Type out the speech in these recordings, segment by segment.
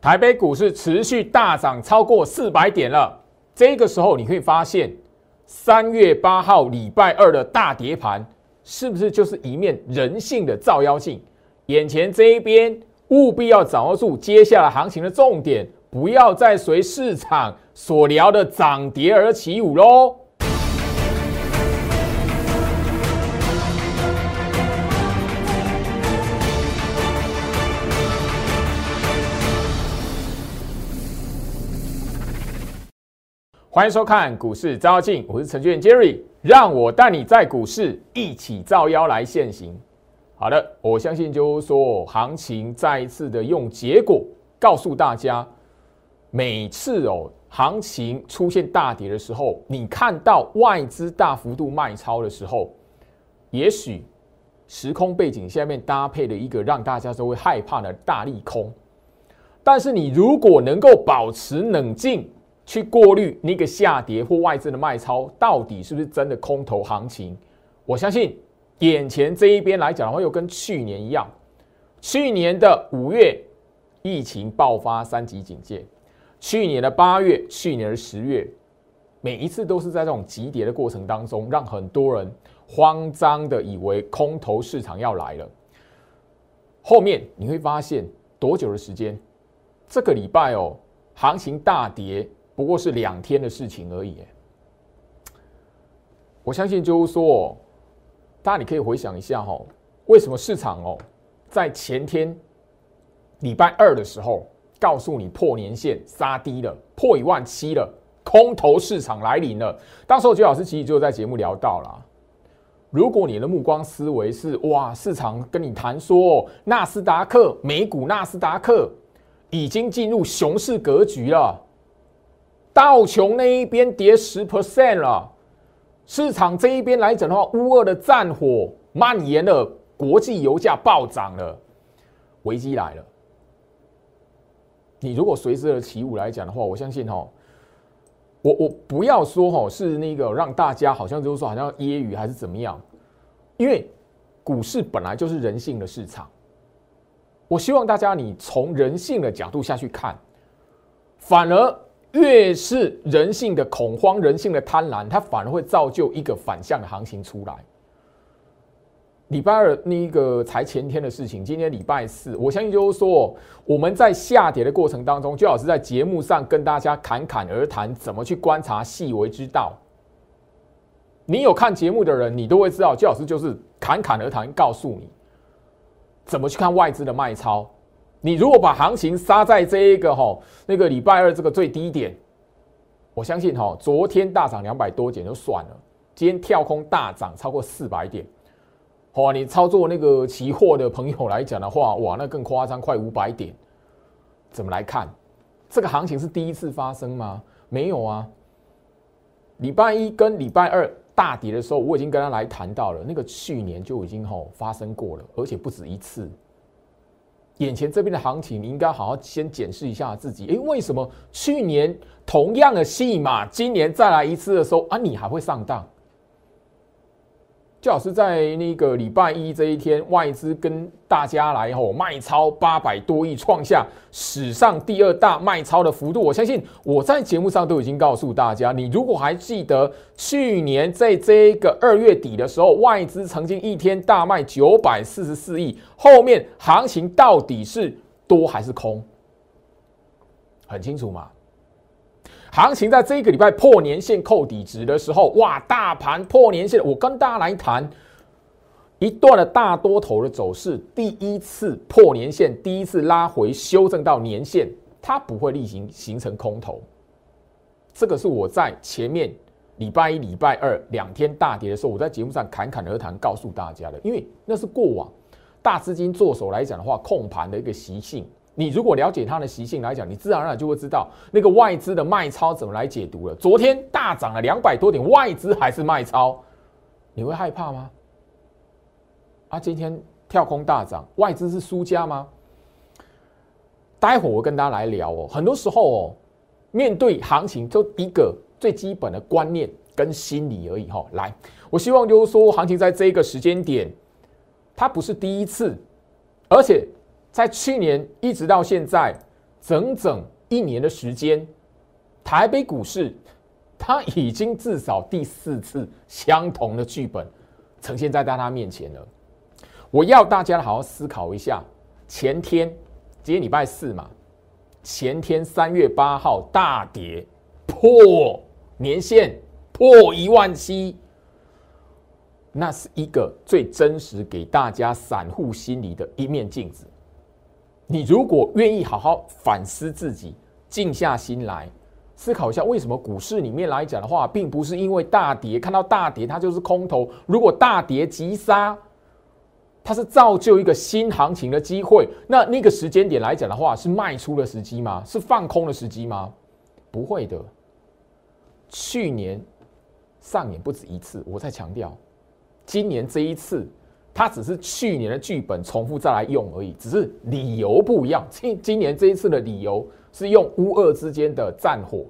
台北股市持续大涨超过四百点了。这个时候，你会发现三月八号礼拜二的大跌盘，是不是就是一面人性的照妖镜？眼前这一边，务必要掌握住接下来行情的重点，不要再随市场所聊的涨跌而起舞喽。欢迎收看股市招妖，我是程序员 Jerry，让我带你在股市一起照妖来现行。好的，我相信就是说，行情再一次的用结果告诉大家，每次哦行情出现大跌的时候，你看到外资大幅度卖超的时候，也许时空背景下面搭配了一个让大家都会害怕的大利空，但是你如果能够保持冷静。去过滤那个下跌或外资的卖超，到底是不是真的空头行情？我相信眼前这一边来讲的话，又跟去年一样。去年的五月疫情爆发三级警戒，去年的八月，去年的十月，每一次都是在这种急跌的过程当中，让很多人慌张的以为空头市场要来了。后面你会发现多久的时间？这个礼拜哦，行情大跌。不过是两天的事情而已，我相信就是说，大家你可以回想一下哈，为什么市场哦，在前天礼拜二的时候，告诉你破年线杀低了，破一万七了，空头市场来临了。当时我觉老师其实就在节目聊到了，如果你的目光思维是哇，市场跟你谈说纳斯达克美股纳斯达克已经进入熊市格局了。道琼那一边跌十 percent 了，市场这一边来讲的话，乌二的战火蔓延了，国际油价暴涨了，危机来了。你如果随之而起舞来讲的话，我相信哈，我我不要说哈是那个让大家好像就是说好像揶揄还是怎么样，因为股市本来就是人性的市场，我希望大家你从人性的角度下去看，反而。越是人性的恐慌、人性的贪婪，它反而会造就一个反向的行情出来。礼拜二那个才前天的事情，今天礼拜四，我相信就是说，我们在下跌的过程当中，就老师在节目上跟大家侃侃而谈，怎么去观察细微之道。你有看节目的人，你都会知道，焦老师就是侃侃而谈，告诉你怎么去看外资的卖超。你如果把行情杀在这一个哈那个礼拜二这个最低点，我相信哈昨天大涨两百多点就算了，今天跳空大涨超过四百点，哇！你操作那个期货的朋友来讲的话，哇，那更夸张，快五百点。怎么来看？这个行情是第一次发生吗？没有啊。礼拜一跟礼拜二大跌的时候，我已经跟他来谈到了，那个去年就已经吼发生过了，而且不止一次。眼前这边的行情，你应该好好先检视一下自己。诶，为什么去年同样的戏码，今年再来一次的时候啊，你还会上当？就好是在那个礼拜一这一天，外资跟大家来吼卖超八百多亿，创下史上第二大卖超的幅度。我相信我在节目上都已经告诉大家，你如果还记得去年在这个二月底的时候，外资曾经一天大卖九百四十四亿，后面行情到底是多还是空？很清楚嘛？行情在这个礼拜破年线扣底值的时候，哇，大盘破年线，我跟大家来谈一段的大多头的走势，第一次破年线，第一次拉回修正到年线，它不会例行形成空头。这个是我在前面礼拜一、礼拜二两天大跌的时候，我在节目上侃侃而谈告诉大家的，因为那是过往大资金做手来讲的话，控盘的一个习性。你如果了解它的习性来讲，你自然而然就会知道那个外资的卖超怎么来解读了。昨天大涨了两百多点，外资还是卖超，你会害怕吗？啊，今天跳空大涨，外资是输家吗？待会我跟大家来聊哦。很多时候哦，面对行情就一个最基本的观念跟心理而已哈。来，我希望就是说，行情在这一个时间点，它不是第一次，而且。在去年一直到现在，整整一年的时间，台北股市它已经至少第四次相同的剧本呈现在大家面前了。我要大家好好思考一下，前天今天礼拜四嘛，前天三月八号大跌破年线破一万七。那是一个最真实给大家散户心里的一面镜子。你如果愿意好好反思自己，静下心来思考一下，为什么股市里面来讲的话，并不是因为大跌，看到大跌它就是空头。如果大跌急杀，它是造就一个新行情的机会。那那个时间点来讲的话，是卖出的时机吗？是放空的时机吗？不会的。去年上演不止一次，我在强调。今年这一次，它只是去年的剧本重复再来用而已，只是理由不一样。今今年这一次的理由是用乌俄之间的战火、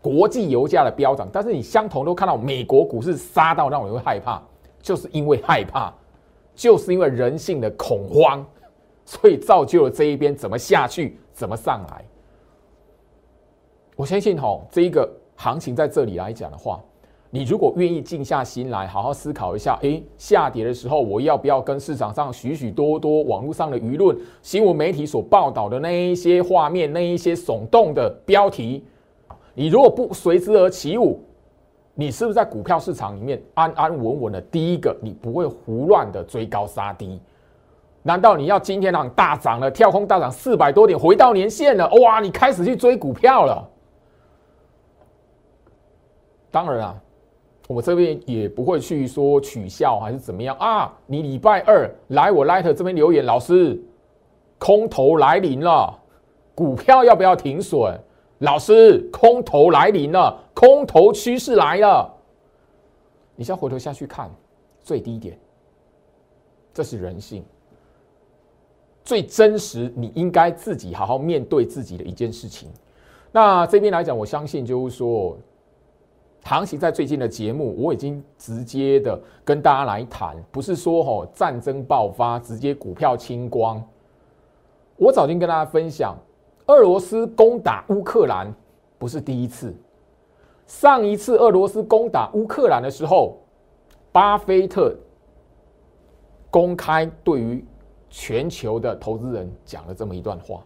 国际油价的飙涨，但是你相同都看到美国股市杀到让我会害怕，就是因为害怕，就是因为人性的恐慌，所以造就了这一边怎么下去，怎么上来。我相信哈，这一个行情在这里来讲的话。你如果愿意静下心来，好好思考一下，诶，下跌的时候，我要不要跟市场上许许多多网络上的舆论、新闻媒体所报道的那一些画面、那一些耸动的标题，你如果不随之而起舞，你是不是在股票市场里面安安稳稳的？第一个，你不会胡乱的追高杀低。难道你要今天让大涨了，跳空大涨四百多点，回到年线了？哇，你开始去追股票了？当然啊。我这边也不会去说取笑还是怎么样啊？你礼拜二来我 Light 这边留言，老师，空头来临了，股票要不要停损？老师，空头来临了，空头趋势来了。你先回头下去看最低点，这是人性，最真实，你应该自己好好面对自己的一件事情。那这边来讲，我相信就是说。行情在最近的节目，我已经直接的跟大家来谈，不是说吼战争爆发直接股票清光。我早就跟大家分享，俄罗斯攻打乌克兰不是第一次，上一次俄罗斯攻打乌克兰的时候，巴菲特公开对于全球的投资人讲了这么一段话：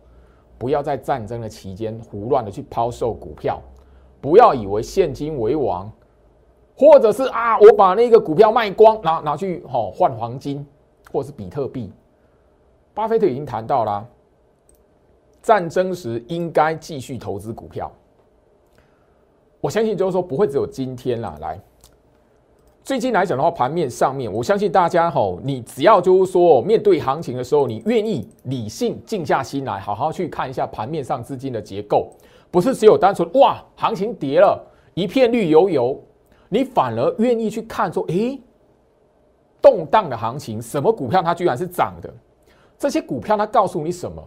不要在战争的期间胡乱的去抛售股票。不要以为现金为王，或者是啊，我把那个股票卖光，拿拿去好换黄金，或者是比特币。巴菲特已经谈到了，战争时应该继续投资股票。我相信就是说不会只有今天啦。来，最近来讲的话，盘面上面，我相信大家吼，你只要就是说面对行情的时候，你愿意理性静下心来，好好去看一下盘面上资金的结构。不是只有单纯哇，行情跌了一片绿油油，你反而愿意去看说，诶，动荡的行情，什么股票它居然是涨的？这些股票它告诉你什么？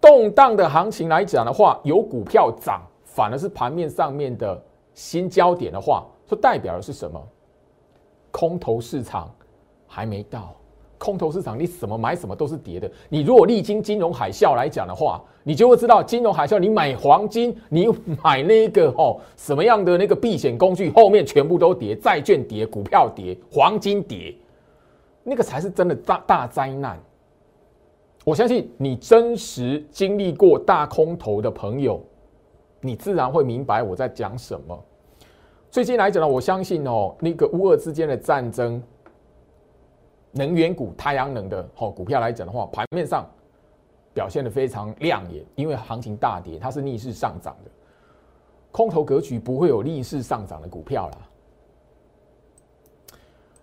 动荡的行情来讲的话，有股票涨，反而是盘面上面的新焦点的话，说代表的是什么？空头市场还没到。空头市场，你什么买什么都是跌的。你如果历经金融海啸来讲的话，你就会知道金融海啸，你买黄金，你买那个哦什么样的那个避险工具，后面全部都跌，债券跌，股票跌，黄金跌，那个才是真的大大灾难。我相信你真实经历过大空头的朋友，你自然会明白我在讲什么。最近来讲呢，我相信哦，那个乌俄之间的战争。能源股、太阳能的好股票来讲的话，盘面上表现的非常亮眼，因为行情大跌，它是逆势上涨的。空头格局不会有逆势上涨的股票啦。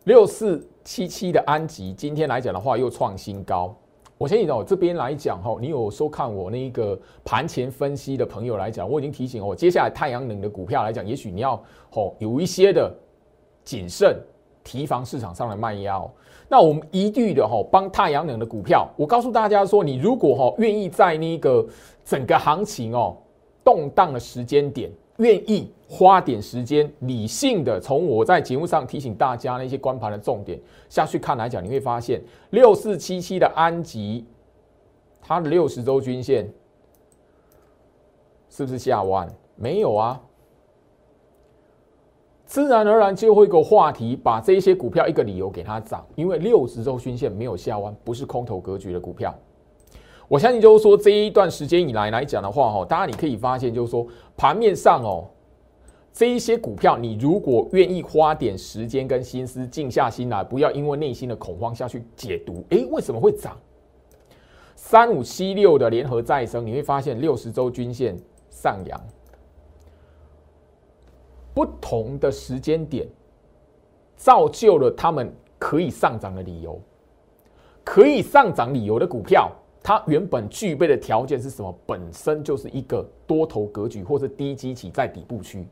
六四七七的安吉今天来讲的话又创新高，我相信哦这边来讲哈，你有收看我那一个盘前分析的朋友来讲，我已经提醒哦，接下来太阳能的股票来讲，也许你要哦有一些的谨慎。提防市场上的卖压，那我们一律的哈帮太阳能的股票，我告诉大家说，你如果哈愿意在那个整个行情哦动荡的时间点，愿意花点时间理性的从我在节目上提醒大家那些关盘的重点下去看来讲，你会发现六四七七的安吉它的六十周均线是不是下弯？没有啊，自然而然就会一个话题，把这些股票一个理由给它涨，因为六十周均线没有下弯，不是空头格局的股票。我相信就是说这一段时间以来来讲的话，哈，大家你可以发现就是说盘面上哦。这一些股票，你如果愿意花点时间跟心思，静下心来，不要因为内心的恐慌下去解读，诶，为什么会涨？三五七六的联合再生，你会发现六十周均线上扬，不同的时间点，造就了他们可以上涨的理由。可以上涨理由的股票，它原本具备的条件是什么？本身就是一个多头格局，或是低基企在底部区。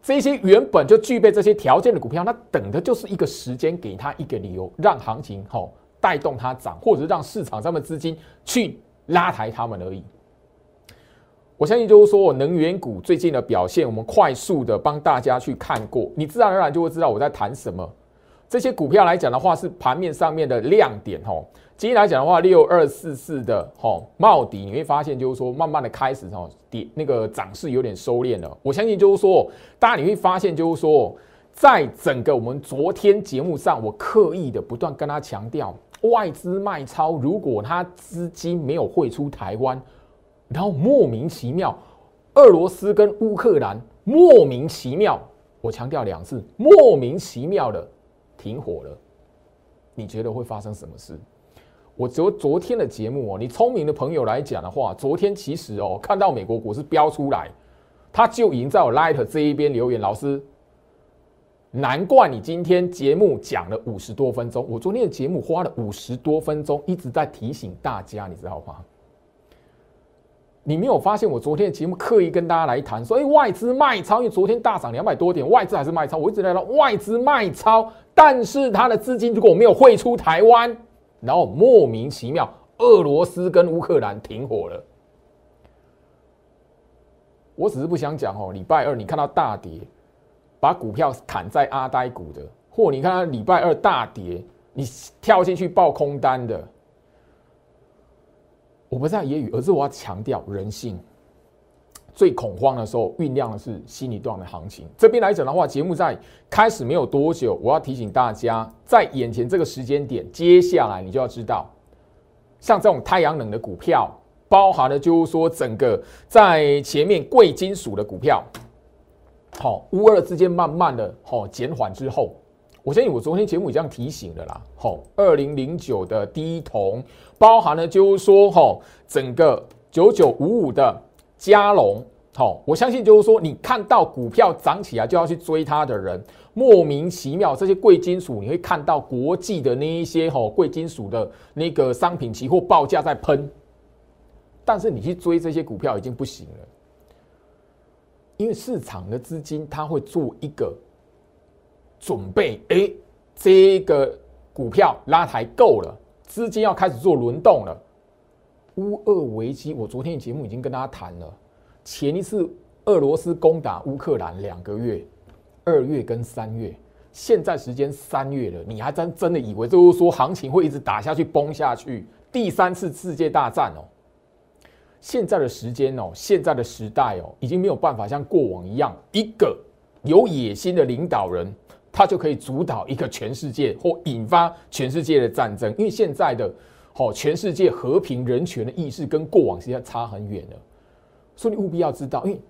这些原本就具备这些条件的股票，那等的就是一个时间，给他一个理由，让行情好带动它涨，或者是让市场上的资金去拉抬他们而已。我相信就是说，能源股最近的表现，我们快速的帮大家去看过，你自然而然就会知道我在谈什么。这些股票来讲的话，是盘面上面的亮点吼。今天来讲的话，六二四四的吼帽底，你会发现就是说，慢慢的开始吼跌，那个涨势有点收敛了。我相信就是说，大家你会发现就是说，在整个我们昨天节目上，我刻意的不断跟他强调，外资卖超，如果他资金没有汇出台湾，然后莫名其妙，俄罗斯跟乌克兰莫名其妙，我强调两次，莫名其妙的停火了，你觉得会发生什么事？我昨昨天的节目哦，你聪明的朋友来讲的话，昨天其实哦，看到美国股市飙出来，他就已经在我 Light 这一边留言，老师，难怪你今天节目讲了五十多分钟，我昨天的节目花了五十多分钟，一直在提醒大家，你知道吗？你没有发现我昨天的节目刻意跟大家来谈，说哎外资卖超，因为昨天大涨两百多点，外资还是卖超，我一直在说外资卖超，但是他的资金如果没有汇出台湾。然后莫名其妙，俄罗斯跟乌克兰停火了。我只是不想讲哦，礼拜二你看到大跌，把股票砍在阿呆股的，或你看到礼拜二大跌，你跳进去爆空单的，我不是在揶揄，而是我要强调人性。最恐慌的时候，酝酿的是新一段的行情。这边来讲的话，节目在开始没有多久，我要提醒大家，在眼前这个时间点，接下来你就要知道，像这种太阳能的股票，包含了就是说整个在前面贵金属的股票，好，乌二之间慢慢的好减缓之后，我相信我昨天节目已经提醒了啦。好，二零零九的低铜，包含了就是说，哈，整个九九五五的。加龙，好，我相信就是说，你看到股票涨起来就要去追它的人，莫名其妙，这些贵金属你会看到国际的那一些哈贵金属的那个商品期货报价在喷，但是你去追这些股票已经不行了，因为市场的资金它会做一个准备，哎，这个股票拉抬够了，资金要开始做轮动了。乌俄危机，我昨天的节目已经跟大家谈了。前一次俄罗斯攻打乌克兰两个月，二月跟三月，现在时间三月了，你还真真的以为就是说行情会一直打下去、崩下去？第三次世界大战哦，现在的时间哦，现在的时代哦，已经没有办法像过往一样，一个有野心的领导人，他就可以主导一个全世界或引发全世界的战争，因为现在的。好，全世界和平人权的意识跟过往实际上差很远了，所以你务必要知道，因为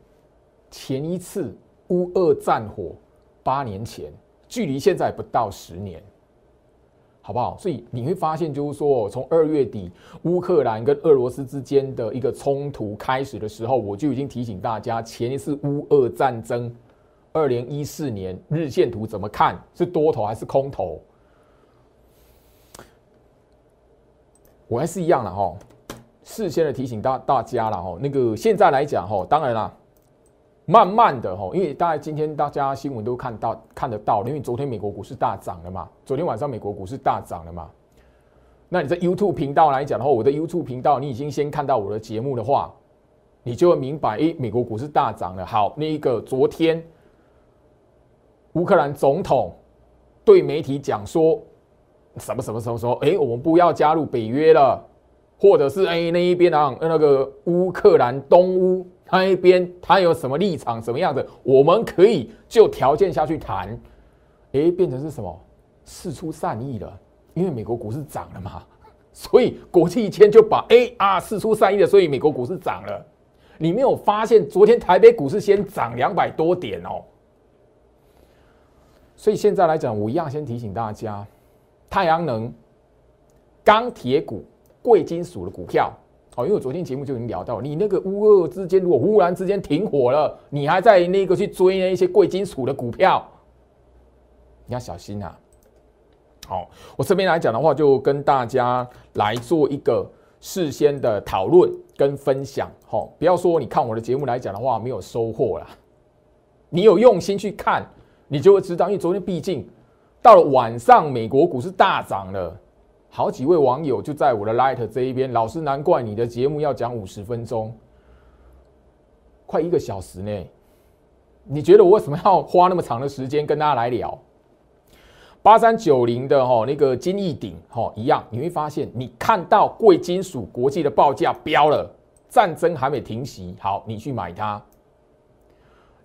前一次乌俄战火八年前，距离现在不到十年，好不好？所以你会发现，就是说，从二月底乌克兰跟俄罗斯之间的一个冲突开始的时候，我就已经提醒大家，前一次乌俄战争，二零一四年日线图怎么看，是多头还是空头？我还是一样了哈，事先的提醒大大家了哈。那个现在来讲哈，当然啦，慢慢的哈，因为大家今天大家新闻都看到看得到，因为昨天美国股市大涨了嘛，昨天晚上美国股市大涨了嘛。那你在 YouTube 频道来讲的话，我的 YouTube 频道你已经先看到我的节目的话，你就会明白，诶，美国股市大涨了。好，那一个昨天乌克兰总统对媒体讲说。什么什么什么说？哎，我们不要加入北约了，或者是哎那一边啊那个乌克兰东乌那一边他有什么立场什么样的，我们可以就条件下去谈。哎，变成是什么？事出善意了，因为美国股市涨了嘛，所以国际间就把哎啊事出善意了，所以美国股市涨了。你没有发现昨天台北股市先涨两百多点哦？所以现在来讲，我一样先提醒大家，太阳能、钢铁股、贵金属的股票哦，因为我昨天节目就已经聊到，你那个乌俄之间如果忽然之间停火了，你还在那个去追那一些贵金属的股票，你要小心啊！好，我这边来讲的话，就跟大家来做一个事先的讨论跟分享。好，不要说你看我的节目来讲的话没有收获了，你有用心去看。你就会知道，因为昨天毕竟到了晚上，美国股市大涨了，好几位网友就在我的 Light 这一边，老师难怪你的节目要讲五十分钟，快一个小时呢。你觉得我为什么要花那么长的时间跟大家来聊？八三九零的哈那个金翼鼎哈一样，你会发现，你看到贵金属国际的报价飙了，战争还没停息，好，你去买它。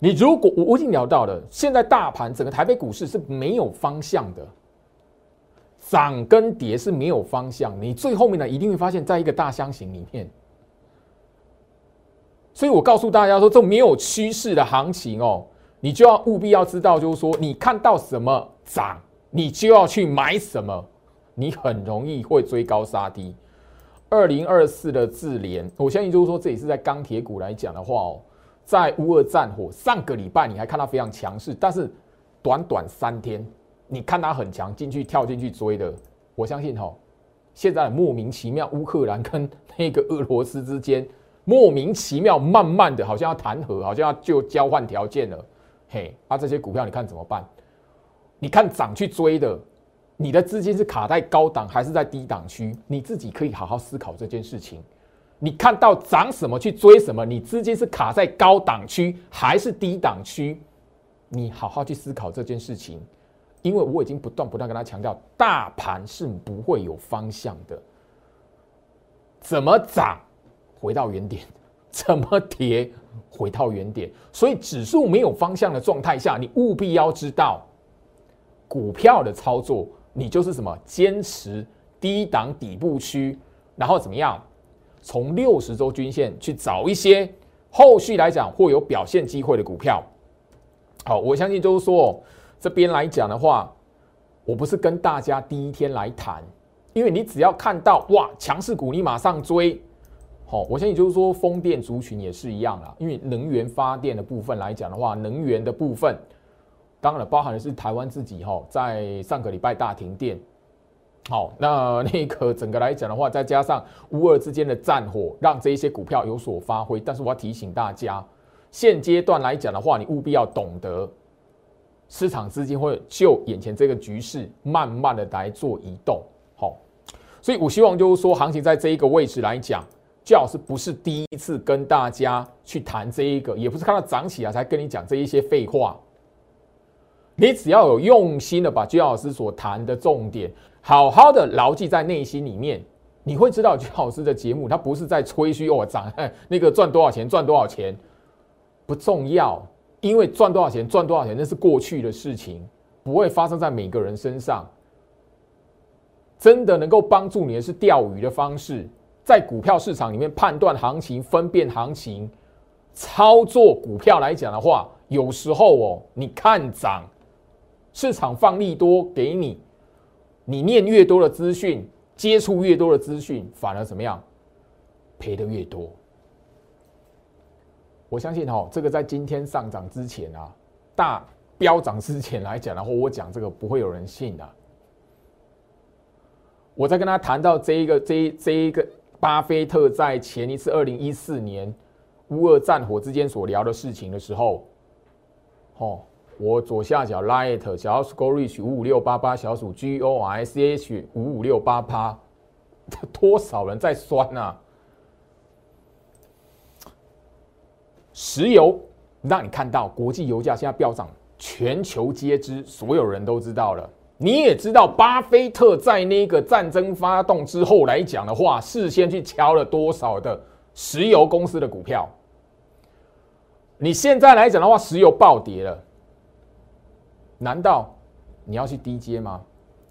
你如果我我已经聊到了，现在大盘整个台北股市是没有方向的，涨跟跌是没有方向。你最后面呢，一定会发现在一个大箱型里面。所以我告诉大家说，这没有趋势的行情哦，你就要务必要知道，就是说你看到什么涨，你就要去买什么，你很容易会追高杀低。二零二四的智联，我相信就是说，这也是在钢铁股来讲的话哦。在乌俄战火上个礼拜，你还看它非常强势，但是短短三天，你看它很强，进去跳进去追的，我相信哈，现在莫名其妙，乌克兰跟那个俄罗斯之间莫名其妙，慢慢的好像要谈和，好像要就交换条件了，嘿，啊这些股票你看怎么办？你看涨去追的，你的资金是卡在高档还是在低档区？你自己可以好好思考这件事情。你看到涨什么去追什么？你资金是卡在高档区还是低档区？你好好去思考这件事情，因为我已经不断不断跟他强调，大盘是不会有方向的。怎么涨回到原点，怎么跌回到原点。所以指数没有方向的状态下，你务必要知道，股票的操作，你就是什么坚持低档底部区，然后怎么样？从六十周均线去找一些后续来讲会有表现机会的股票。好，我相信就是说这边来讲的话，我不是跟大家第一天来谈，因为你只要看到哇强势股，你马上追。好，我相信就是说风电族群也是一样啦，因为能源发电的部分来讲的话，能源的部分当然包含的是台湾自己哈，在上个礼拜大停电。好，那那个整个来讲的话，再加上乌俄之间的战火，让这一些股票有所发挥。但是我要提醒大家，现阶段来讲的话，你务必要懂得，市场资金会就眼前这个局势，慢慢的来做移动。好，所以我希望就是说，行情在这一个位置来讲，最好是不是第一次跟大家去谈这一个，也不是看到涨起来才跟你讲这一些废话。你只要有用心的把居老师所谈的重点。好好的牢记在内心里面，你会知道曲老师的节目，他不是在吹嘘我涨那个赚多少钱赚多少钱不重要，因为赚多少钱赚多少钱那是过去的事情，不会发生在每个人身上。真的能够帮助你的是钓鱼的方式，在股票市场里面判断行情、分辨行情、操作股票来讲的话，有时候哦，你看涨，市场放利多给你。你念越多的资讯，接触越多的资讯，反而怎么样？赔的越多。我相信哈，这个在今天上涨之前啊，大飙涨之前来讲的话，我讲这个不会有人信的。我在跟他谈到这一个这这一个巴菲特在前一次二零一四年乌俄战火之间所聊的事情的时候，哦。我左下角 light 小鼠 go reach 五五六八八小鼠 g o i c h 五五六八八，多少人在酸啊？石油让你看到国际油价现在飙涨，全球皆知，所有人都知道了。你也知道，巴菲特在那个战争发动之后来讲的话，事先去敲了多少的石油公司的股票。你现在来讲的话，石油暴跌了，难道你要去低阶吗？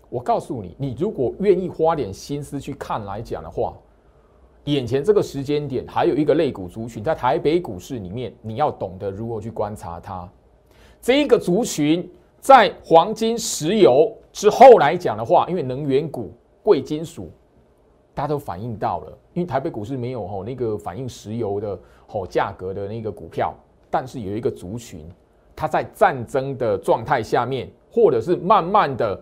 我告诉你，你如果愿意花点心思去看来讲的话，眼前这个时间点还有一个类股族群在台北股市里面，你要懂得如何去观察它。这一个族群在黄金、石油之后来讲的话，因为能源股、贵金属，大家都反映到了，因为台北股市没有吼那个反映石油的吼价格的那个股票。但是有一个族群，它在战争的状态下面，或者是慢慢的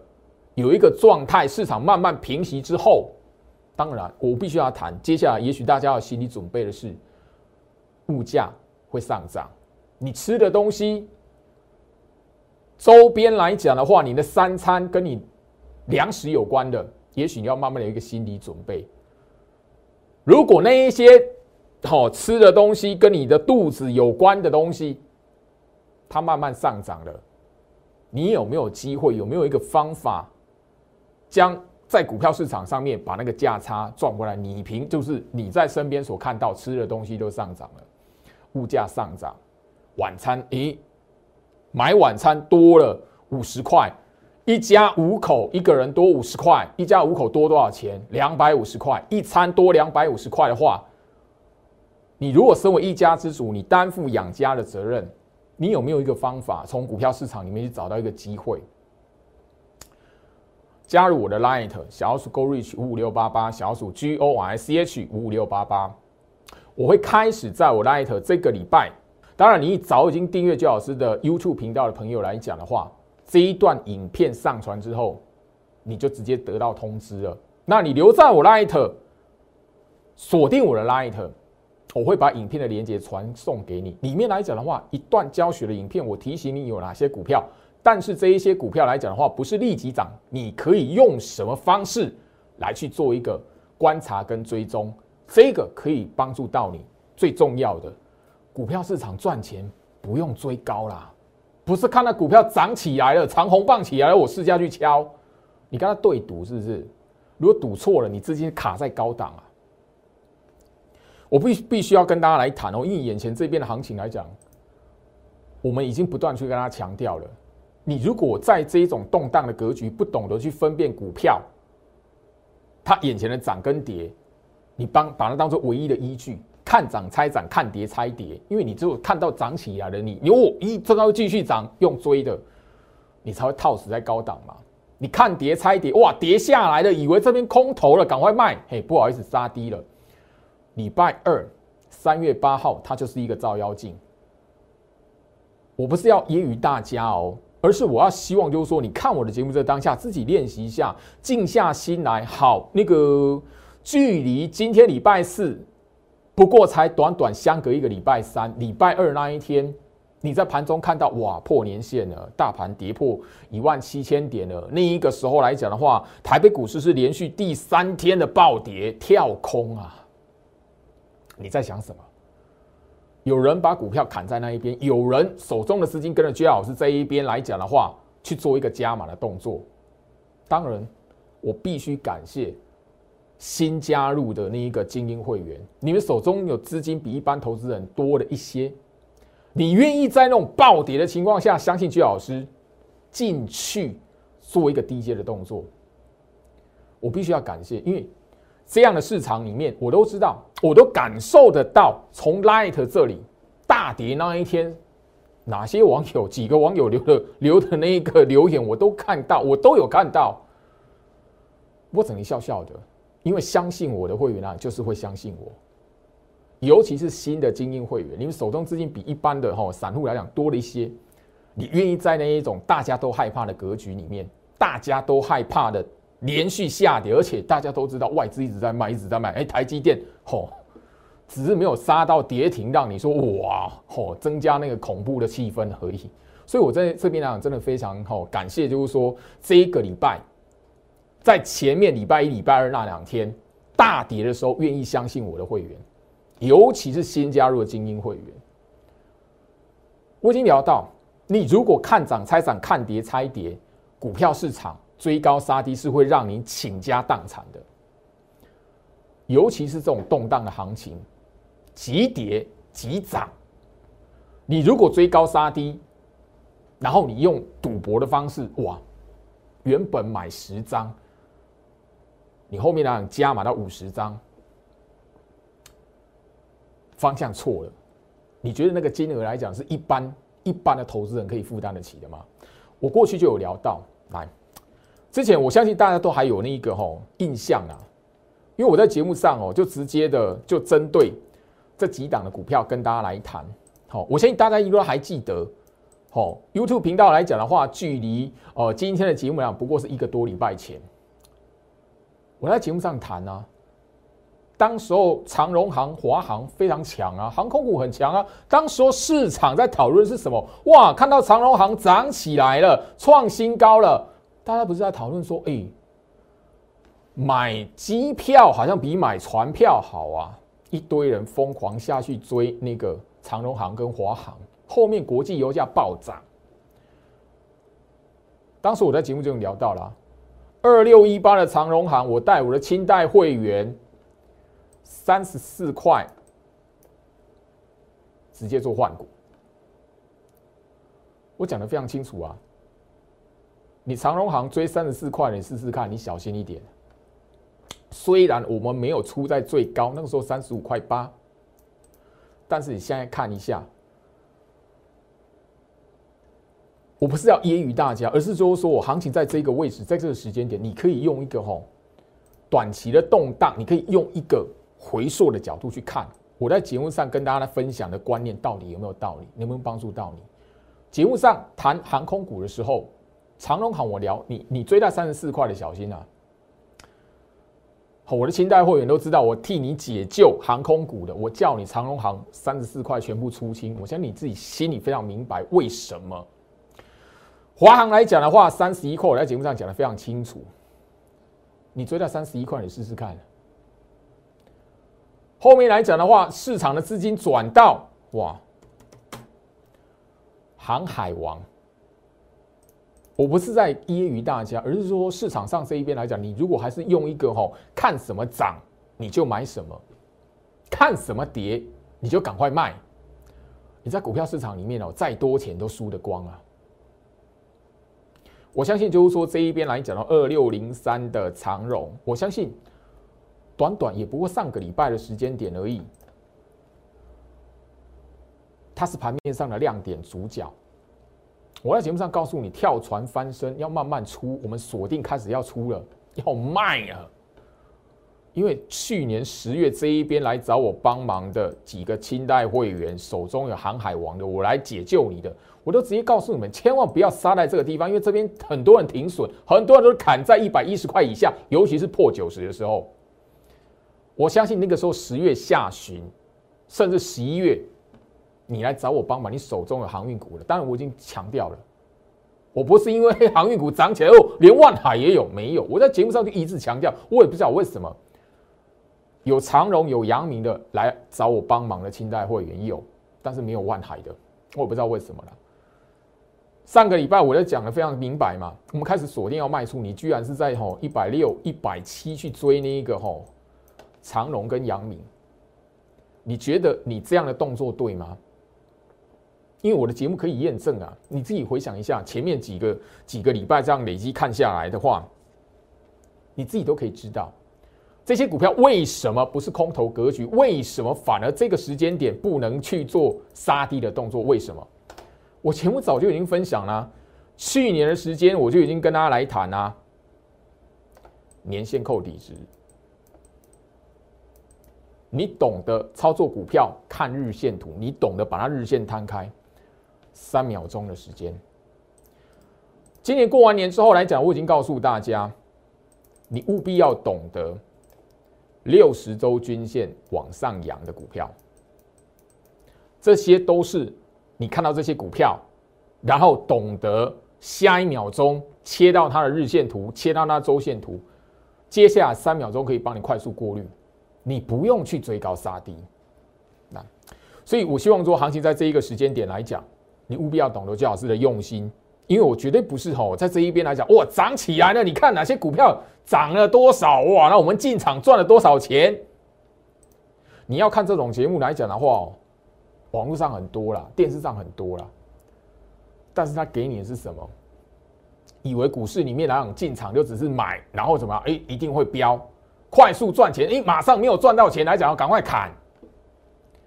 有一个状态，市场慢慢平息之后，当然我必须要谈。接下来，也许大家要心理准备的是，物价会上涨。你吃的东西，周边来讲的话，你的三餐跟你粮食有关的，也许你要慢慢的有一个心理准备。如果那一些。好吃的东西跟你的肚子有关的东西，它慢慢上涨了。你有没有机会？有没有一个方法，将在股票市场上面把那个价差赚回来？你凭就是你在身边所看到吃的东西都上涨了，物价上涨，晚餐诶，买晚餐多了五十块，一家五口一个人多五十块，一家五口多多少钱？两百五十块，一餐多两百五十块的话。你如果身为一家之主，你担负养家的责任，你有没有一个方法从股票市场里面去找到一个机会？加入我的 Light 小鼠 Go Reach 五五六八八小鼠 G O I C H 五五六八八，我会开始在我 Light 这个礼拜。当然，你早已经订阅焦老师的 YouTube 频道的朋友来讲的话，这一段影片上传之后，你就直接得到通知了。那你留在我 Light，锁定我的 Light。我会把影片的连接传送给你。里面来讲的话，一段教学的影片，我提醒你有哪些股票。但是这一些股票来讲的话，不是立即涨，你可以用什么方式来去做一个观察跟追踪，这个可以帮助到你。最重要的，股票市场赚钱不用追高啦，不是看到股票涨起来了，长红棒起来了，我试下去敲，你跟他对赌是不是？如果赌错了，你资金卡在高档啊。我必必须要跟大家来谈哦，因为眼前这边的行情来讲，我们已经不断去跟大家强调了。你如果在这一种动荡的格局，不懂得去分辨股票，它眼前的涨跟跌，你帮把它当做唯一的依据，看涨猜涨，看跌猜跌，因为你只有看到涨起来了，你有一这个继续涨，用追的，你才会套死在高档嘛。你看跌猜跌，哇，跌下来了，以为这边空头了，赶快卖，嘿，不好意思，杀低了。礼拜二，三月八号，它就是一个照妖镜。我不是要揶揄大家哦，而是我要希望就是说，你看我的节目在当下，自己练习一下，静下心来。好，那个距离今天礼拜四，不过才短短相隔一个礼拜三，礼拜二那一天，你在盘中看到哇破年线了，大盘跌破一万七千点了。那一个时候来讲的话，台北股市是连续第三天的暴跌跳空啊。你在想什么？有人把股票砍在那一边，有人手中的资金跟着 J 老师这一边来讲的话，去做一个加码的动作。当然，我必须感谢新加入的那一个精英会员，你们手中有资金比一般投资人多了一些，你愿意在那种暴跌的情况下，相信 J 老师进去做一个低阶的动作，我必须要感谢，因为。这样的市场里面，我都知道，我都感受得到。从 Light 这里大跌那一天，哪些网友、几个网友留的留的那一个留言，我都看到，我都有看到。我整天笑笑的，因为相信我的会员啊，就是会相信我。尤其是新的精英会员，你们手中资金比一般的哈散户来讲多了一些，你愿意在那一种大家都害怕的格局里面，大家都害怕的。连续下跌，而且大家都知道外资一直在卖，一直在卖。哎，台积电吼，只是没有杀到跌停，让你说哇吼，增加那个恐怖的气氛而已。所以我在这边来讲，真的非常吼感谢，就是说这一个礼拜，在前面礼拜一、礼拜二那两天大跌的时候，愿意相信我的会员，尤其是新加入的精英会员。我已经聊到，你如果看涨猜涨，看跌猜跌，股票市场。追高杀低是会让你倾家荡产的，尤其是这种动荡的行情，急跌急涨，你如果追高杀低，然后你用赌博的方式，哇，原本买十张，你后面那加码到五十张，方向错了，你觉得那个金额来讲是一般一般的投资人可以负担得起的吗？我过去就有聊到，来。之前我相信大家都还有那一个吼印象啊，因为我在节目上哦就直接的就针对这几档的股票跟大家来谈。好，我相信大家应该还记得，好 YouTube 频道来讲的话，距离呃今天的节目量不过是一个多礼拜前，我在节目上谈啊，当时候长荣航、华航非常强啊，航空股很强啊，当时候市场在讨论是什么？哇，看到长荣航涨起来了，创新高了。大家不是在讨论说，哎，买机票好像比买船票好啊！一堆人疯狂下去追那个长荣航跟华航，后面国际油价暴涨。当时我在节目中聊到了二六一八的长荣航，我带我的清代会员三十四块，直接做换股。我讲的非常清楚啊。你长荣行追三十四块，你试试看，你小心一点。虽然我们没有出在最高，那个时候三十五块八，但是你现在看一下，我不是要揶揄大家，而是说说我行情在这个位置，在这个时间点，你可以用一个吼短期的动荡，你可以用一个回溯的角度去看。我在节目上跟大家分享的观念到底有没有道理，能不能帮助到你？节目上谈航空股的时候。长隆行我聊你，你追到三十四块的小心啊！好，我的清代会员都知道，我替你解救航空股的，我叫你长隆行三十四块全部出清。我相信你自己心里非常明白为什么。华航来讲的话，三十一块，我在节目上讲的非常清楚。你追到三十一块，你试试看。后面来讲的话，市场的资金转到哇，航海王。我不是在揶揄大家，而是说市场上这一边来讲，你如果还是用一个吼看什么涨你就买什么，看什么跌你就赶快卖，你在股票市场里面哦，再多钱都输得光啊！我相信就是说这一边来讲到二六零三的长荣，我相信短短也不过上个礼拜的时间点而已，它是盘面上的亮点主角。我在节目上告诉你，跳船翻身要慢慢出，我们锁定开始要出了，要卖啊！因为去年十月这一边来找我帮忙的几个清代会员，手中有航海王的，我来解救你的，我都直接告诉你们，千万不要杀在这个地方，因为这边很多人停损，很多人都砍在一百一十块以下，尤其是破九十的时候。我相信那个时候十月下旬，甚至十一月。你来找我帮忙，你手中有航运股的，当然我已经强调了，我不是因为航运股涨起来后，连万海也有没有？我在节目上就一直强调，我也不知道为什么，有长荣有阳明的来找我帮忙的清代会员有，但是没有万海的，我也不知道为什么了。上个礼拜我就讲的非常明白嘛，我们开始锁定要卖出，你居然是在吼一百六、一百七去追那一个吼长荣跟阳明，你觉得你这样的动作对吗？因为我的节目可以验证啊，你自己回想一下，前面几个几个礼拜这样累积看下来的话，你自己都可以知道，这些股票为什么不是空头格局？为什么反而这个时间点不能去做杀低的动作？为什么？我节目早就已经分享了，去年的时间我就已经跟大家来谈啊，年线扣底值，你懂得操作股票看日线图，你懂得把它日线摊开。三秒钟的时间。今年过完年之后来讲，我已经告诉大家，你务必要懂得六十周均线往上扬的股票，这些都是你看到这些股票，然后懂得下一秒钟切到它的日线图，切到它周线图，接下来三秒钟可以帮你快速过滤，你不用去追高杀低。那，所以我希望说，行情在这一个时间点来讲。你务必要懂得姜老师的用心，因为我绝对不是吼，在这一边来讲，哇，涨起来了，你看哪些股票涨了多少哇？那我们进场赚了多少钱？你要看这种节目来讲的话，网络上很多啦，电视上很多啦，但是他给你的是什么？以为股市里面来讲进场就只是买，然后怎么样？哎，一定会飙，快速赚钱，哎，马上没有赚到钱来讲，要赶快砍，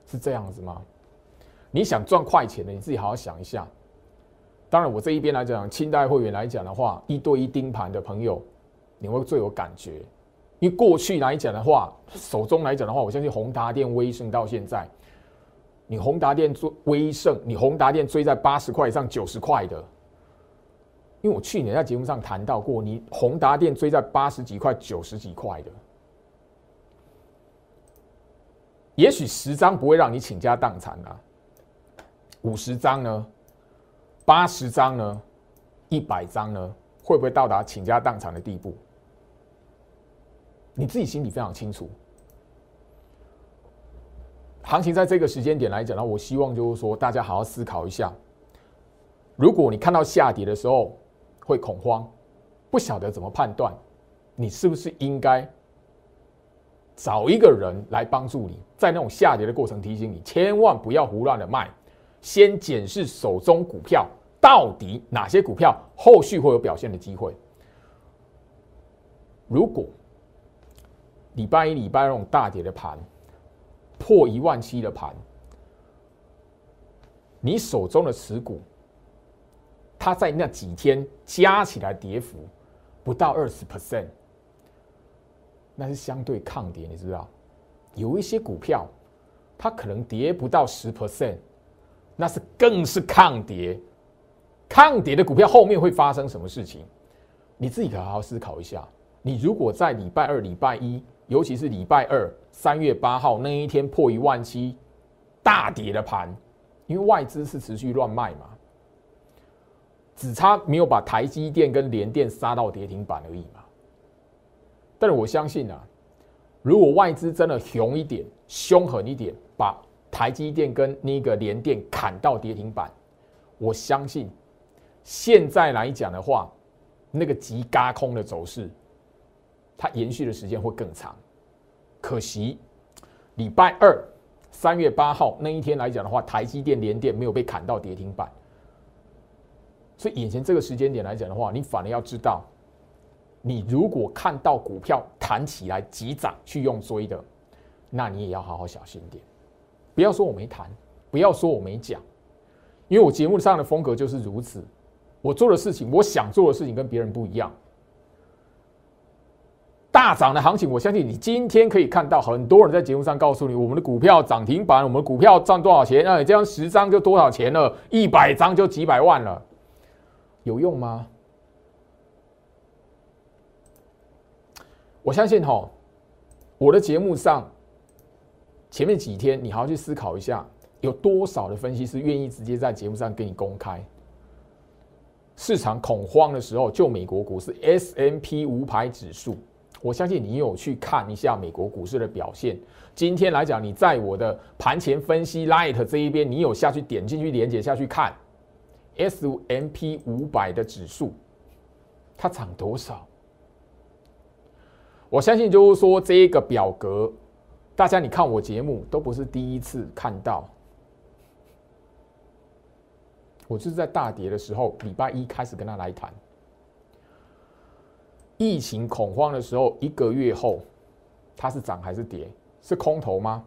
是这样子吗？你想赚快钱的，你自己好好想一下。当然，我这一边来讲，清代会员来讲的话，一对一盯盘的朋友，你会最有感觉。因为过去来讲的话，手中来讲的话，我相信宏达电、威盛到现在，你宏达电追威盛，你宏达电追在八十块以上、九十块的。因为我去年在节目上谈到过，你宏达电追在八十几块、九十几块的，也许十张不会让你倾家荡产啊。五十张呢？八十张呢？一百张呢？会不会到达倾家荡产的地步？你自己心里非常清楚。行情在这个时间点来讲呢，我希望就是说，大家好好思考一下。如果你看到下跌的时候会恐慌，不晓得怎么判断，你是不是应该找一个人来帮助你，在那种下跌的过程提醒你，千万不要胡乱的卖。先检视手中股票到底哪些股票后续会有表现的机会。如果礼拜一、礼拜二那种大跌的盘破一万七的盘，你手中的持股，它在那几天加起来跌幅不到二十 percent，那是相对抗跌，你知道？有一些股票它可能跌不到十 percent。那是更是抗跌，抗跌的股票后面会发生什么事情？你自己可好好思考一下。你如果在礼拜二、礼拜一，尤其是礼拜二三月八号那一天破一万七大跌的盘，因为外资是持续乱卖嘛，只差没有把台积电跟联电杀到跌停板而已嘛。但是我相信啊，如果外资真的熊一点、凶狠一点，把台积电跟那个联电砍到跌停板，我相信现在来讲的话，那个急嘎空的走势，它延续的时间会更长。可惜礼拜二三月八号那一天来讲的话，台积电、联电没有被砍到跌停板，所以眼前这个时间点来讲的话，你反而要知道，你如果看到股票弹起来急涨去用追的，那你也要好好小心点。不要说我没谈，不要说我没讲，因为我节目上的风格就是如此。我做的事情，我想做的事情跟别人不一样。大涨的行情，我相信你今天可以看到很多人在节目上告诉你，我们的股票涨停板，我们的股票赚多少钱？那你这样十张就多少钱了？一百张就几百万了，有用吗？我相信哈，我的节目上。前面几天，你好好去思考一下，有多少的分析师愿意直接在节目上给你公开？市场恐慌的时候，就美国股市 S M P 五百指数，我相信你有去看一下美国股市的表现。今天来讲，你在我的盘前分析 Light 这一边，你有下去点进去连接下去看 S M P 五百的指数，它涨多少？我相信就是说这一个表格。大家，你看我节目都不是第一次看到，我就是在大跌的时候，礼拜一开始跟他来谈，疫情恐慌的时候，一个月后，它是涨还是跌？是空头吗？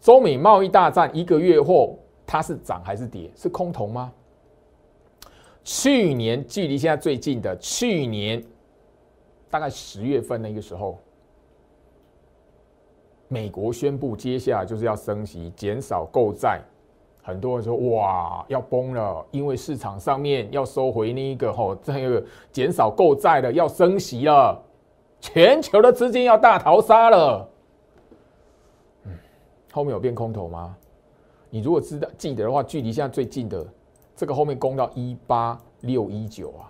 中美贸易大战一个月后，它是涨还是跌？是空头吗？去年距离现在最近的去年，大概十月份那个时候。美国宣布接下来就是要升息，减少购债。很多人说：“哇，要崩了，因为市场上面要收回那一个吼，这个减少购债的要升息了，全球的资金要大逃杀了。”嗯，后面有变空头吗？你如果知道记得的话，距离现在最近的这个后面攻到一八六一九啊。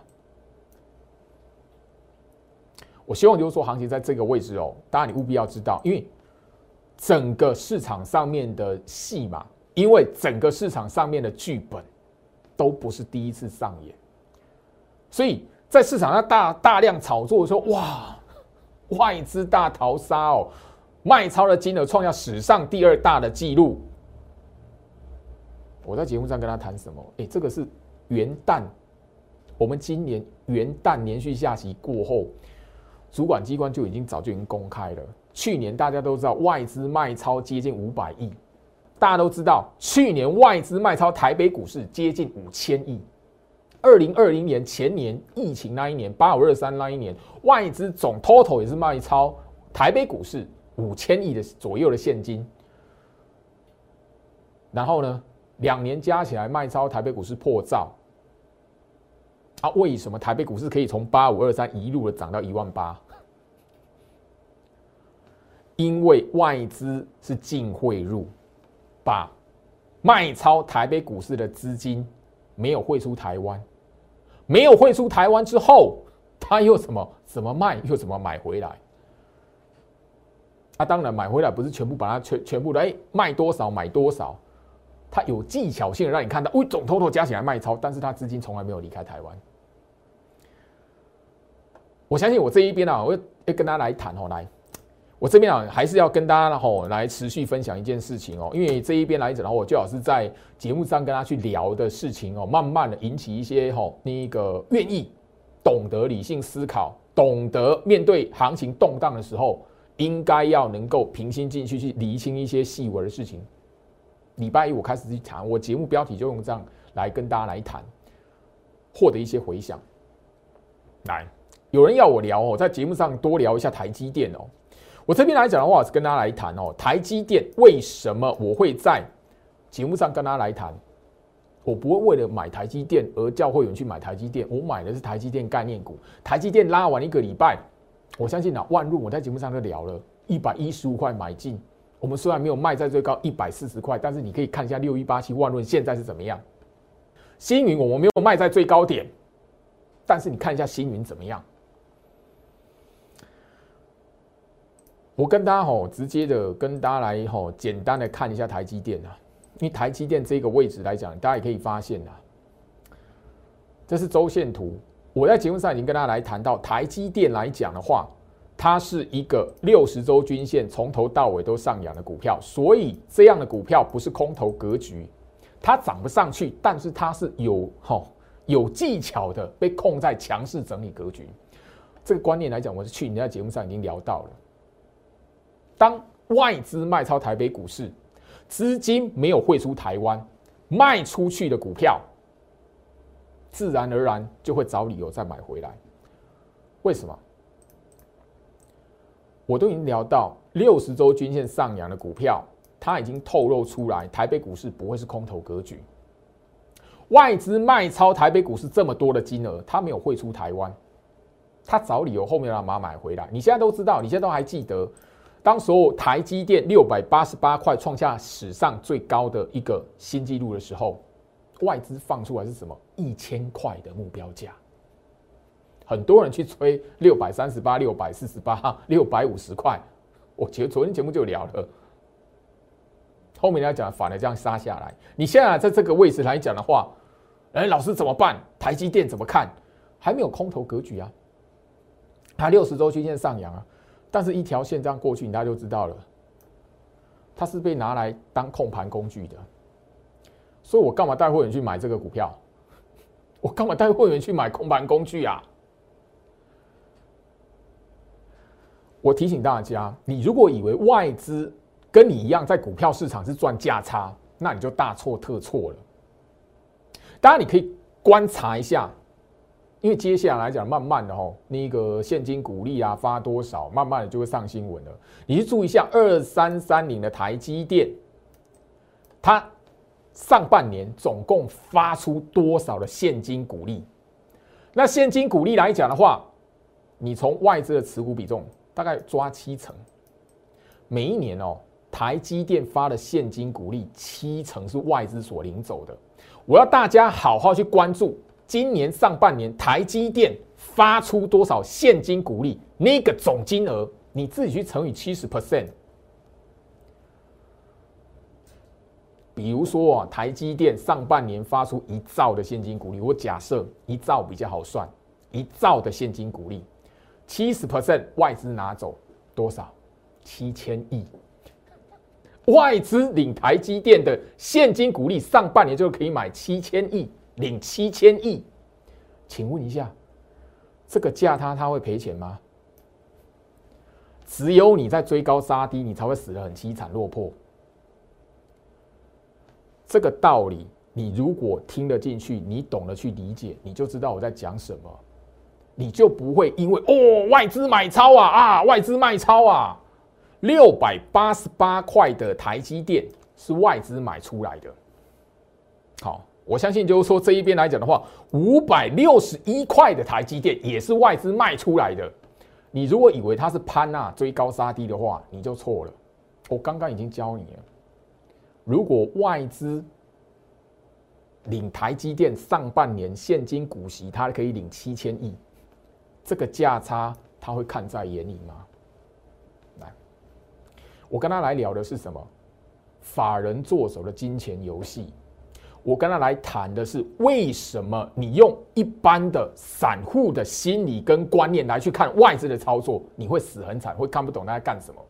我希望就是说，行情在这个位置哦，当然你务必要知道，因为。整个市场上面的戏码，因为整个市场上面的剧本都不是第一次上演。所以在市场上大大量炒作的时候，哇，外资大逃杀哦，卖超的金额创下史上第二大的记录。我在节目上跟他谈什么？哎，这个是元旦，我们今年元旦连续下棋过后，主管机关就已经早就已经公开了。去年大家都知道外资卖超接近五百亿，大家都知道去年外资卖超台北股市接近五千亿。二零二零年前年疫情那一年八五二三那一年，外资总 total 也是卖超台北股市五千亿的左右的现金。然后呢？两年加起来卖超台北股市破兆，啊，为什么台北股市可以从八五二三一路的涨到一万八？因为外资是净汇入，把卖超台北股市的资金没有汇出台湾，没有汇出台湾之后，他又什么怎么卖又怎么买回来？啊，当然买回来不是全部把它全全部的哎卖多少买多少。它有技巧性的让你看到，喂，总偷偷加起来卖超，但是它资金从来没有离开台湾。我相信我这一边啊，我要跟他来谈哦，来，我这边啊还是要跟大家吼来持续分享一件事情哦，因为这一边来讲的话，我最好是在节目上跟他去聊的事情哦，慢慢的引起一些吼那个愿意懂得理性思考，懂得面对行情动荡的时候，应该要能够平心静气去理清一些细微的事情。礼拜一我开始去谈，我节目标题就用这样来跟大家来谈，获得一些回响。来，有人要我聊哦，在节目上多聊一下台积电哦。我这边来讲的话，是跟大家来谈哦，台积电为什么我会在节目上跟大家来谈？我不会为了买台积电而叫会员去买台积电，我买的是台积电概念股。台积电拉完一个礼拜，我相信啊，万润我在节目上都聊了一百一十五块买进。我们虽然没有卖在最高一百四十块，但是你可以看一下六一八七万润现在是怎么样。星云我们没有卖在最高点，但是你看一下星云怎么样。我跟大家吼直接的跟大家来吼简单的看一下台积电啊，因为台积电这个位置来讲，大家也可以发现啊，这是周线图。我在节目上已经跟大家来谈到台积电来讲的话。它是一个六十周均线从头到尾都上扬的股票，所以这样的股票不是空头格局，它涨不上去，但是它是有哈有技巧的被控在强势整理格局。这个观念来讲，我是去年在节目上已经聊到了。当外资卖超台北股市，资金没有汇出台湾，卖出去的股票，自然而然就会找理由再买回来。为什么？我都已经聊到六十周均线上扬的股票，它已经透露出来，台北股市不会是空头格局。外资卖超台北股市这么多的金额，它没有汇出台湾，它找理由后面让马买回来。你现在都知道，你现在都还记得，当时候台积电六百八十八块创下史上最高的一个新纪录的时候，外资放出来是什么？一千块的目标价。很多人去吹六百三十八、六百四十八、六百五十块，我觉得昨天节目就聊了。后面来讲反而这样杀下来。你现在在这个位置来讲的话，哎，老师怎么办？台积电怎么看？还没有空头格局啊。它六十周均线上扬啊，但是一条线这样过去，你大家就知道了，它是被拿来当控盘工具的。所以我干嘛带会员去买这个股票？我干嘛带会员去买控盘工具啊？我提醒大家，你如果以为外资跟你一样在股票市场是赚价差，那你就大错特错了。当然，你可以观察一下，因为接下来讲，慢慢的吼，那个现金股利啊发多少，慢慢的就会上新闻了。你去注意一下二三三零的台积电，它上半年总共发出多少的现金股利？那现金股利来讲的话，你从外资的持股比重。大概抓七成，每一年哦，台积电发的现金股利七成是外资所领走的。我要大家好好去关注今年上半年台积电发出多少现金股利，那个总金额你自己去乘以七十 percent，比如说啊，台积电上半年发出一兆的现金股利，我假设一兆比较好算，一兆的现金股利，七十 percent 外资拿走多少？七千亿。外资领台积电的现金股利，上半年就可以买七千亿，领七千亿。请问一下，这个价他他会赔钱吗？只有你在追高杀低，你才会死得很凄惨落魄。这个道理，你如果听得进去，你懂得去理解，你就知道我在讲什么，你就不会因为哦外资买超啊啊外资卖超啊。六百八十八块的台积电是外资买出来的。好，我相信就是说这一边来讲的话，五百六十一块的台积电也是外资卖出来的。你如果以为它是攀啊追高杀低的话，你就错了。我刚刚已经教你了，如果外资领台积电上半年现金股息，它可以领七千亿，这个价差他会看在眼里吗？来我跟他来聊的是什么？法人做手的金钱游戏。我跟他来谈的是为什么你用一般的散户的心理跟观念来去看外资的操作，你会死很惨，会看不懂他在干什么。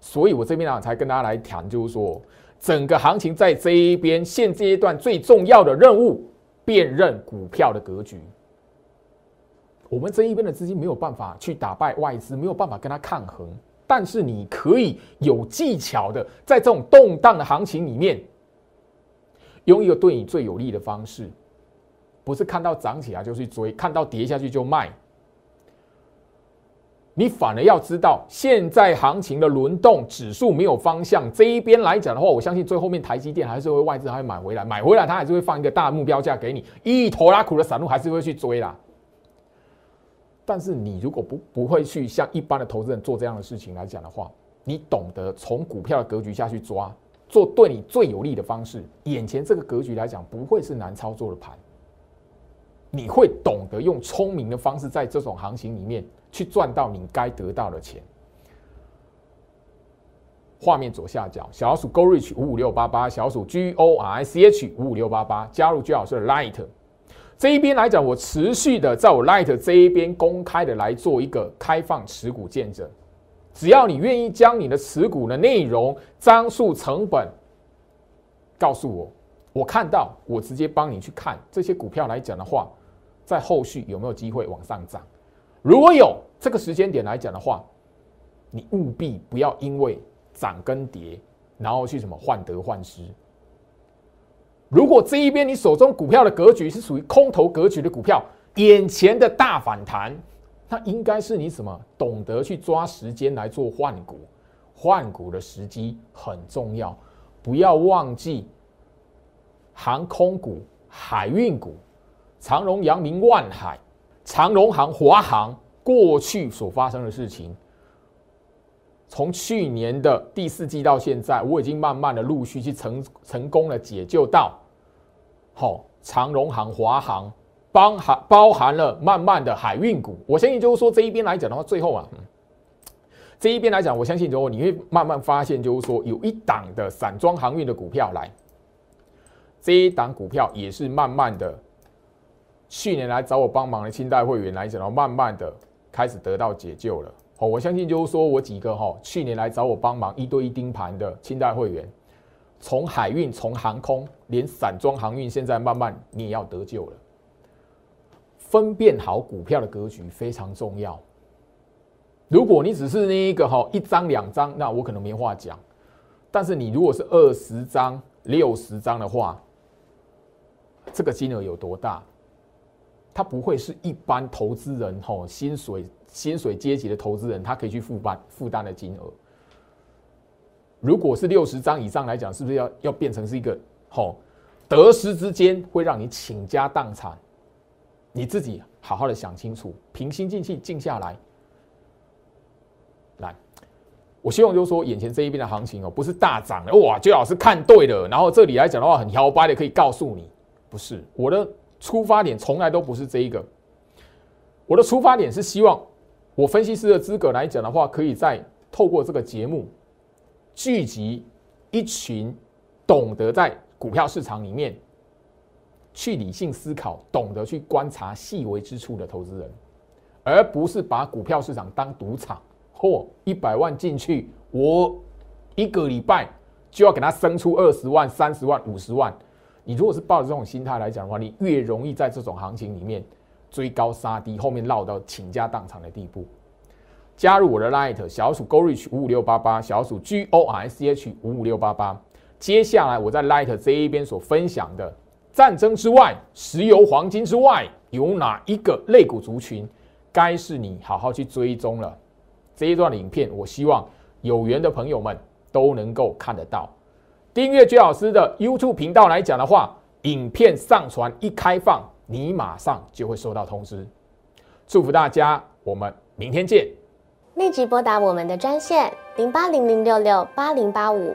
所以我这边呢才跟大家来谈，就是说整个行情在这一边现阶段最重要的任务，辨认股票的格局。我们这一边的资金没有办法去打败外资，没有办法跟他抗衡。但是你可以有技巧的，在这种动荡的行情里面，用一个对你最有利的方式，不是看到涨起来就去追，看到跌下去就卖。你反而要知道，现在行情的轮动指数没有方向，这一边来讲的话，我相信最后面台积电还是会外资还会买回来，买回来它还是会放一个大目标价给你，一头拉苦的散户还是会去追啦。但是你如果不不会去像一般的投资人做这样的事情来讲的话，你懂得从股票的格局下去抓，做对你最有利的方式。眼前这个格局来讲，不会是难操作的盘。你会懂得用聪明的方式，在这种行情里面去赚到你该得到的钱。画面左下角，小鼠 Go Reach 五五六八八，小鼠 G O R I C H 五五六八八，加入居老师 Light。这一边来讲，我持续的在我 Light 这一边公开的来做一个开放持股见证。只要你愿意将你的持股的内容、张数、成本告诉我，我看到我直接帮你去看这些股票来讲的话，在后续有没有机会往上涨？如果有这个时间点来讲的话，你务必不要因为涨跟跌，然后去什么患得患失。如果这一边你手中股票的格局是属于空头格局的股票，眼前的大反弹，那应该是你什么懂得去抓时间来做换股，换股的时机很重要，不要忘记航空股、海运股，长荣、阳明、万海、长荣航、华航过去所发生的事情。从去年的第四季到现在，我已经慢慢的陆续去成成功的解救到，好长荣航、华航，包含包含了慢慢的海运股。我相信就是说这一边来讲的话，最后啊，这一边来讲，我相信之后你会慢慢发现，就是说有一档的散装航运的股票来，这一档股票也是慢慢的，去年来找我帮忙的清代会员来讲，然后慢慢的开始得到解救了。哦，我相信就是说我几个哈，去年来找我帮忙一对一盯盘的清代会员，从海运、从航空，连散装航运，现在慢慢你也要得救了。分辨好股票的格局非常重要。如果你只是那一个哈一张两张，那我可能没话讲。但是你如果是二十张、六十张的话，这个金额有多大？它不会是一般投资人哈薪水。薪水阶级的投资人，他可以去负担负担的金额。如果是六十张以上来讲，是不是要要变成是一个好得失之间会让你倾家荡产？你自己好好的想清楚，平心静气静下来。来，我希望就是说，眼前这一边的行情哦，不是大涨的哇，就老是看对了。然后这里来讲的话，很摇摆的可以告诉你，不是我的出发点从来都不是这一个，我的出发点是希望。我分析师的资格来讲的话，可以在透过这个节目聚集一群懂得在股票市场里面去理性思考，懂得去观察细微之处的投资人，而不是把股票市场当赌场。嚯，一百万进去，我一个礼拜就要给他生出二十万、三十万、五十万。你如果是抱着这种心态来讲的话，你越容易在这种行情里面追高杀低，后面落到倾家荡产的地步。加入我的 Light 小鼠 Go Reach 五五六八八，小鼠 G O R S H 五五六八八。接下来我在 Light 这一边所分享的战争之外、石油黄金之外，有哪一个类股族群该是你好好去追踪了？这一段影片，我希望有缘的朋友们都能够看得到。订阅居老师的 YouTube 频道来讲的话，影片上传一开放，你马上就会收到通知。祝福大家，我们明天见。立即拨打我们的专线零八零零六六八零八五